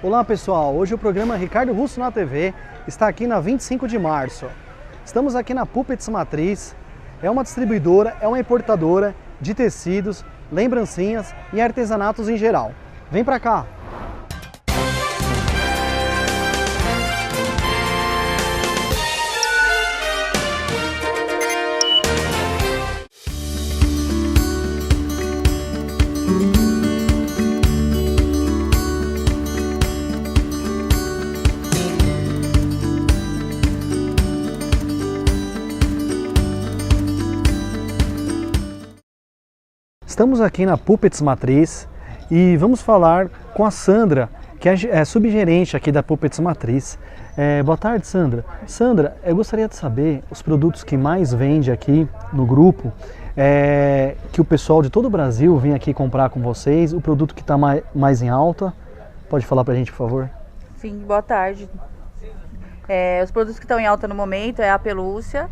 Olá pessoal, hoje o programa Ricardo Russo na TV está aqui na 25 de março. Estamos aqui na Puppets Matriz, é uma distribuidora, é uma importadora de tecidos, lembrancinhas e artesanatos em geral. Vem pra cá! Estamos aqui na Puppets Matriz e vamos falar com a Sandra, que é, é subgerente aqui da Puppets Matriz. É, boa tarde, Sandra. Sandra, eu gostaria de saber os produtos que mais vende aqui no grupo, é, que o pessoal de todo o Brasil vem aqui comprar com vocês, o produto que está mais, mais em alta. Pode falar para a gente, por favor? Sim, boa tarde. É, os produtos que estão em alta no momento é a pelúcia,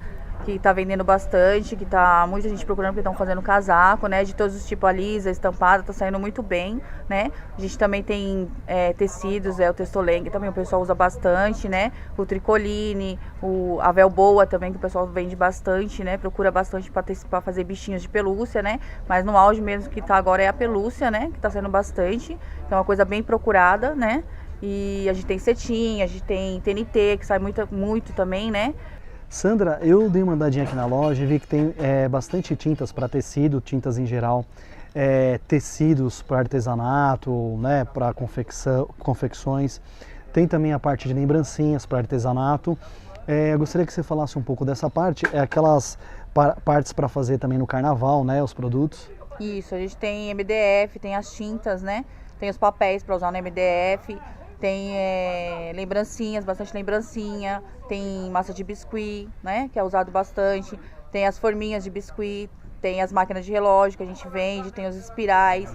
que está vendendo bastante, que tá muita gente procurando porque estão fazendo casaco, né? De todos os tipos, a lisa, estampada, tá saindo muito bem, né? A gente também tem é, tecidos, é o textolengue também o pessoal usa bastante, né? O tricoline, o a velboa também que o pessoal vende bastante, né? Procura bastante para fazer bichinhos de pelúcia, né? Mas no auge mesmo que tá agora é a pelúcia, né? Que tá sendo bastante, que é uma coisa bem procurada, né? E a gente tem cetim, a gente tem TNT, que sai muito, muito também, né? Sandra, eu dei uma andadinha aqui na loja e vi que tem é, bastante tintas para tecido, tintas em geral, é, tecidos para artesanato, né, para confecções. Tem também a parte de lembrancinhas para artesanato. É, eu gostaria que você falasse um pouco dessa parte, é aquelas par partes para fazer também no carnaval, né, os produtos. Isso, a gente tem MDF, tem as tintas, né, tem os papéis para usar no MDF, tem é, lembrancinhas, bastante lembrancinha, tem massa de biscuit, né, que é usado bastante, tem as forminhas de biscuit, tem as máquinas de relógio que a gente vende, tem os espirais.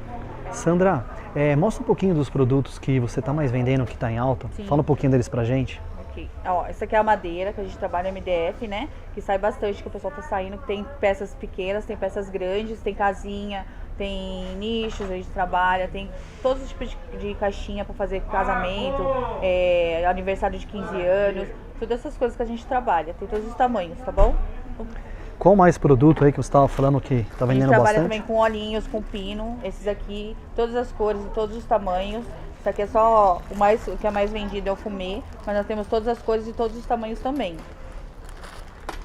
Sandra, é, mostra um pouquinho dos produtos que você está mais vendendo, que está em alta. Sim. Fala um pouquinho deles pra gente. Ok. Ó, essa aqui é a madeira, que a gente trabalha MDF, né? Que sai bastante, que o pessoal tá saindo. Tem peças pequenas, tem peças grandes, tem casinha, tem nichos, a gente trabalha, tem todos os tipos de, caixinha para fazer casamento, é, aniversário de 15 anos, todas essas coisas que a gente trabalha, tem todos os tamanhos, tá bom? Qual mais produto aí que você estava falando que está vendendo bastante? A gente trabalha também com olhinhos, com pino, esses aqui, todas as cores e todos os tamanhos. Isso aqui é só o mais o que é mais vendido é o fumê, mas nós temos todas as cores e todos os tamanhos também.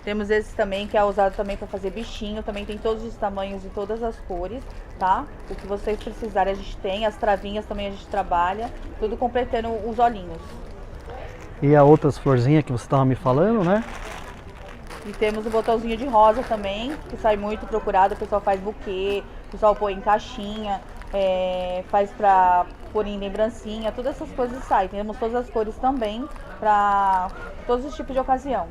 Temos esse também que é usado também para fazer bichinho, também tem todos os tamanhos e todas as cores, tá? O que vocês precisarem a gente tem, as travinhas também a gente trabalha, tudo completando os olhinhos. E a outras florzinhas que você estava me falando, né? E temos o botãozinho de rosa também, que sai muito procurado, o pessoal faz buquê, o pessoal põe em caixinha, é, faz pra pôr em lembrancinha, todas essas coisas saem. Temos todas as cores também, para todos os tipos de ocasião.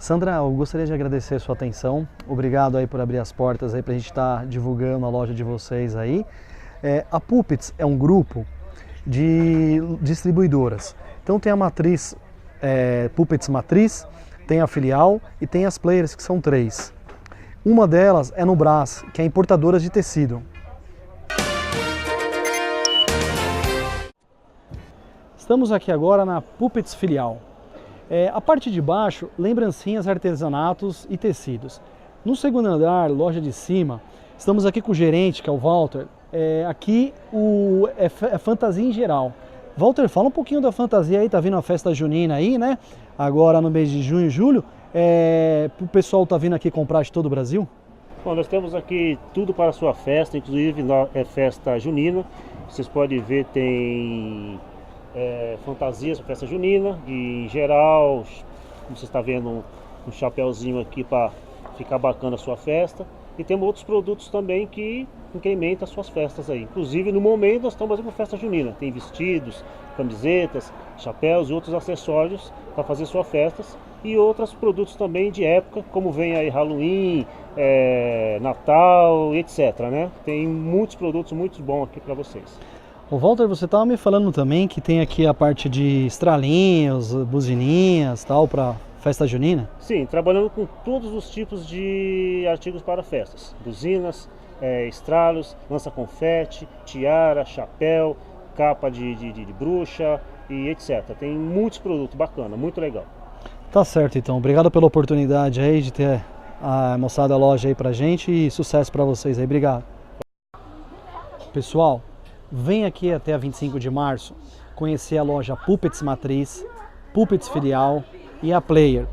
Sandra, eu gostaria de agradecer sua atenção. Obrigado aí por abrir as portas aí para a gente estar tá divulgando a loja de vocês aí. É, a Puppets é um grupo de distribuidoras. Então tem a matriz é, Puppets Matriz, tem a filial e tem as players que são três. Uma delas é no Brás, que é importadora de tecido. Estamos aqui agora na Puppets Filial. É, a parte de baixo, lembrancinhas, artesanatos e tecidos. No segundo andar, loja de cima, estamos aqui com o gerente, que é o Walter. É, aqui o, é, é, fantasia em geral. Walter, fala um pouquinho da fantasia aí, tá vindo a festa junina aí, né? Agora no mês de junho e julho. É, o pessoal tá vindo aqui comprar de todo o Brasil? Bom, nós temos aqui tudo para a sua festa, inclusive é festa junina. Vocês podem ver, tem é, fantasias para festa junina e em geral, você está vendo um, um chapéuzinho aqui para ficar bacana a sua festa. E temos outros produtos também que incrementam as suas festas aí. Inclusive no momento nós estamos fazendo festa junina. Tem vestidos, camisetas, chapéus e outros acessórios para fazer suas festas. E outros produtos também de época, como vem aí Halloween, é, Natal, etc. Né? Tem muitos produtos muito bons aqui para vocês. O Walter, você estava me falando também que tem aqui a parte de estralinhos, buzininhas, tal, para festa junina? Sim, trabalhando com todos os tipos de artigos para festas. Buzinas, é, estralos, lança-confete, tiara, chapéu, capa de, de, de, de bruxa e etc. Tem muitos produtos bacana, muito legal. Tá certo então. Obrigado pela oportunidade aí de ter mostrado a loja aí pra gente e sucesso para vocês aí. Obrigado. Pessoal, vem aqui até a 25 de março conhecer a loja Puppets Matriz, Puppets Filial e a Player,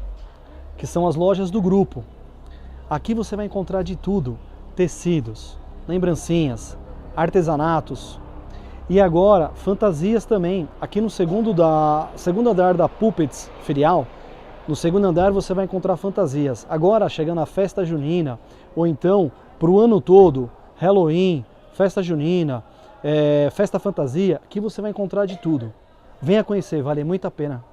que são as lojas do grupo. Aqui você vai encontrar de tudo: tecidos, lembrancinhas, artesanatos e agora fantasias também. Aqui no segundo, da, segundo andar da Puppets Filial, no segundo andar você vai encontrar fantasias. Agora chegando a festa junina ou então para o ano todo, Halloween, festa junina, é, festa fantasia, aqui você vai encontrar de tudo. Venha conhecer, vale muito a pena.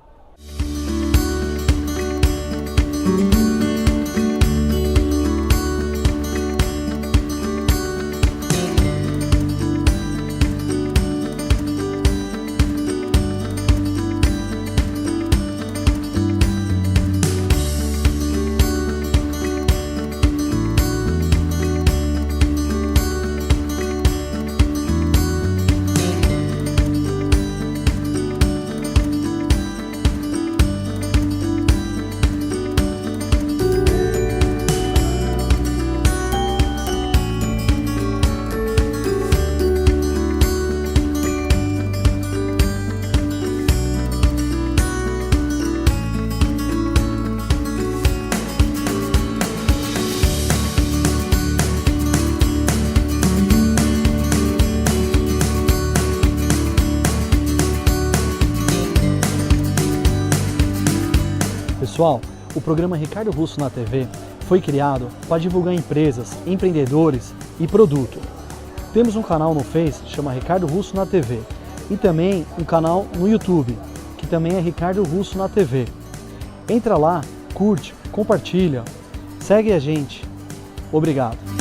Pessoal, o programa Ricardo Russo na TV foi criado para divulgar empresas, empreendedores e produto. Temos um canal no Face, chama Ricardo Russo na TV, e também um canal no YouTube, que também é Ricardo Russo na TV. Entra lá, curte, compartilha, segue a gente. Obrigado.